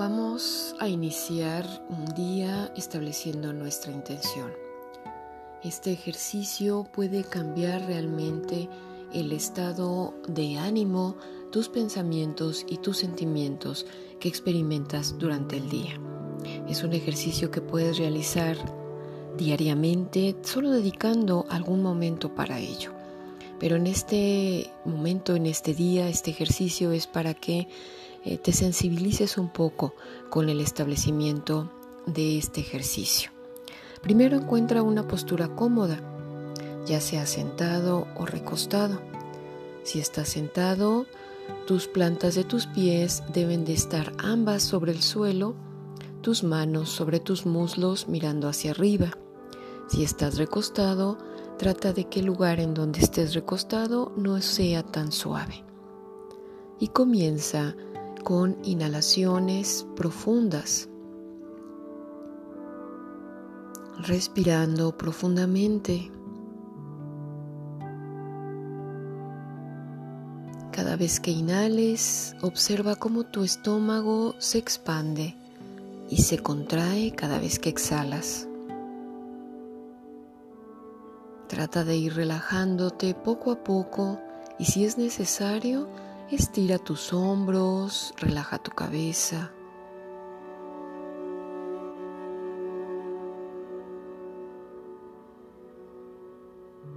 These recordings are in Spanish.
Vamos a iniciar un día estableciendo nuestra intención. Este ejercicio puede cambiar realmente el estado de ánimo, tus pensamientos y tus sentimientos que experimentas durante el día. Es un ejercicio que puedes realizar diariamente, solo dedicando algún momento para ello. Pero en este momento, en este día, este ejercicio es para que eh, te sensibilices un poco con el establecimiento de este ejercicio. Primero encuentra una postura cómoda, ya sea sentado o recostado. Si estás sentado, tus plantas de tus pies deben de estar ambas sobre el suelo, tus manos sobre tus muslos mirando hacia arriba. Si estás recostado, trata de que el lugar en donde estés recostado no sea tan suave. Y comienza con inhalaciones profundas, respirando profundamente. Cada vez que inhales, observa cómo tu estómago se expande y se contrae cada vez que exhalas. Trata de ir relajándote poco a poco y si es necesario, Estira tus hombros, relaja tu cabeza.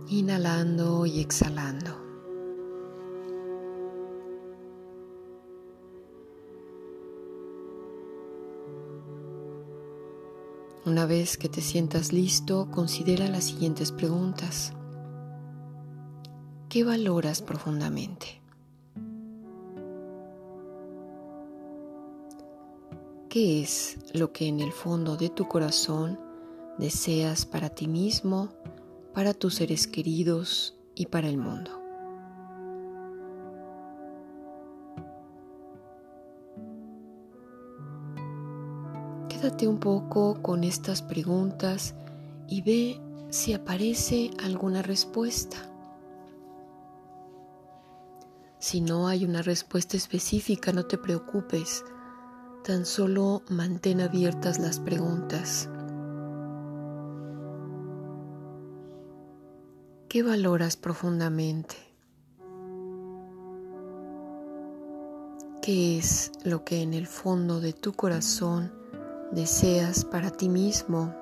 Inhalando y exhalando. Una vez que te sientas listo, considera las siguientes preguntas. ¿Qué valoras profundamente? ¿Qué es lo que en el fondo de tu corazón deseas para ti mismo, para tus seres queridos y para el mundo? Quédate un poco con estas preguntas y ve si aparece alguna respuesta. Si no hay una respuesta específica, no te preocupes Tan solo mantén abiertas las preguntas. ¿Qué valoras profundamente? ¿Qué es lo que en el fondo de tu corazón deseas para ti mismo,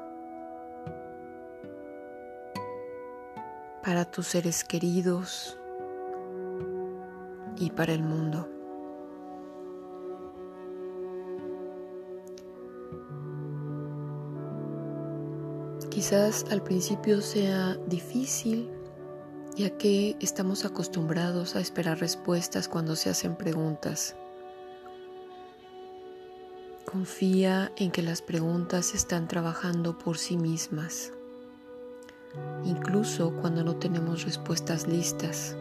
para tus seres queridos y para el mundo? Quizás al principio sea difícil, ya que estamos acostumbrados a esperar respuestas cuando se hacen preguntas. Confía en que las preguntas están trabajando por sí mismas, incluso cuando no tenemos respuestas listas.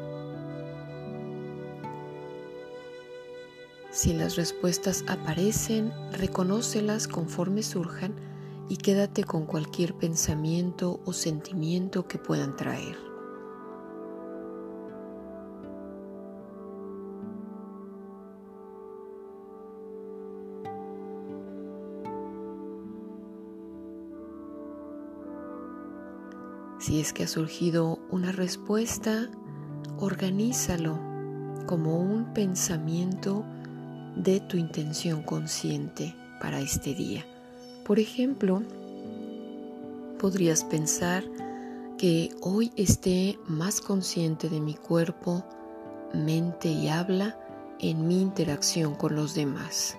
Si las respuestas aparecen, reconócelas conforme surjan y quédate con cualquier pensamiento o sentimiento que puedan traer. Si es que ha surgido una respuesta, organízalo como un pensamiento de tu intención consciente para este día. Por ejemplo, podrías pensar que hoy esté más consciente de mi cuerpo, mente y habla en mi interacción con los demás.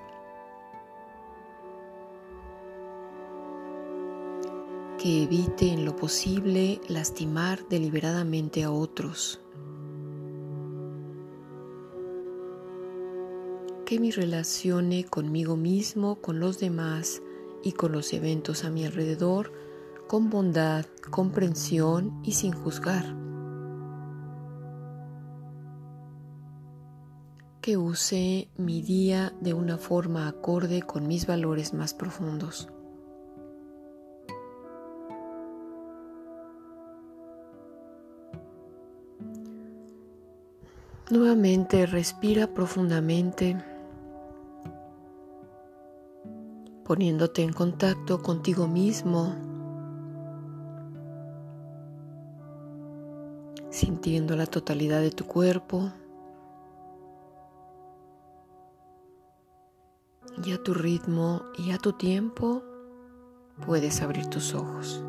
Que evite en lo posible lastimar deliberadamente a otros. Que me relacione conmigo mismo, con los demás, y con los eventos a mi alrededor con bondad, comprensión y sin juzgar. Que use mi día de una forma acorde con mis valores más profundos. Nuevamente respira profundamente poniéndote en contacto contigo mismo, sintiendo la totalidad de tu cuerpo y a tu ritmo y a tu tiempo puedes abrir tus ojos.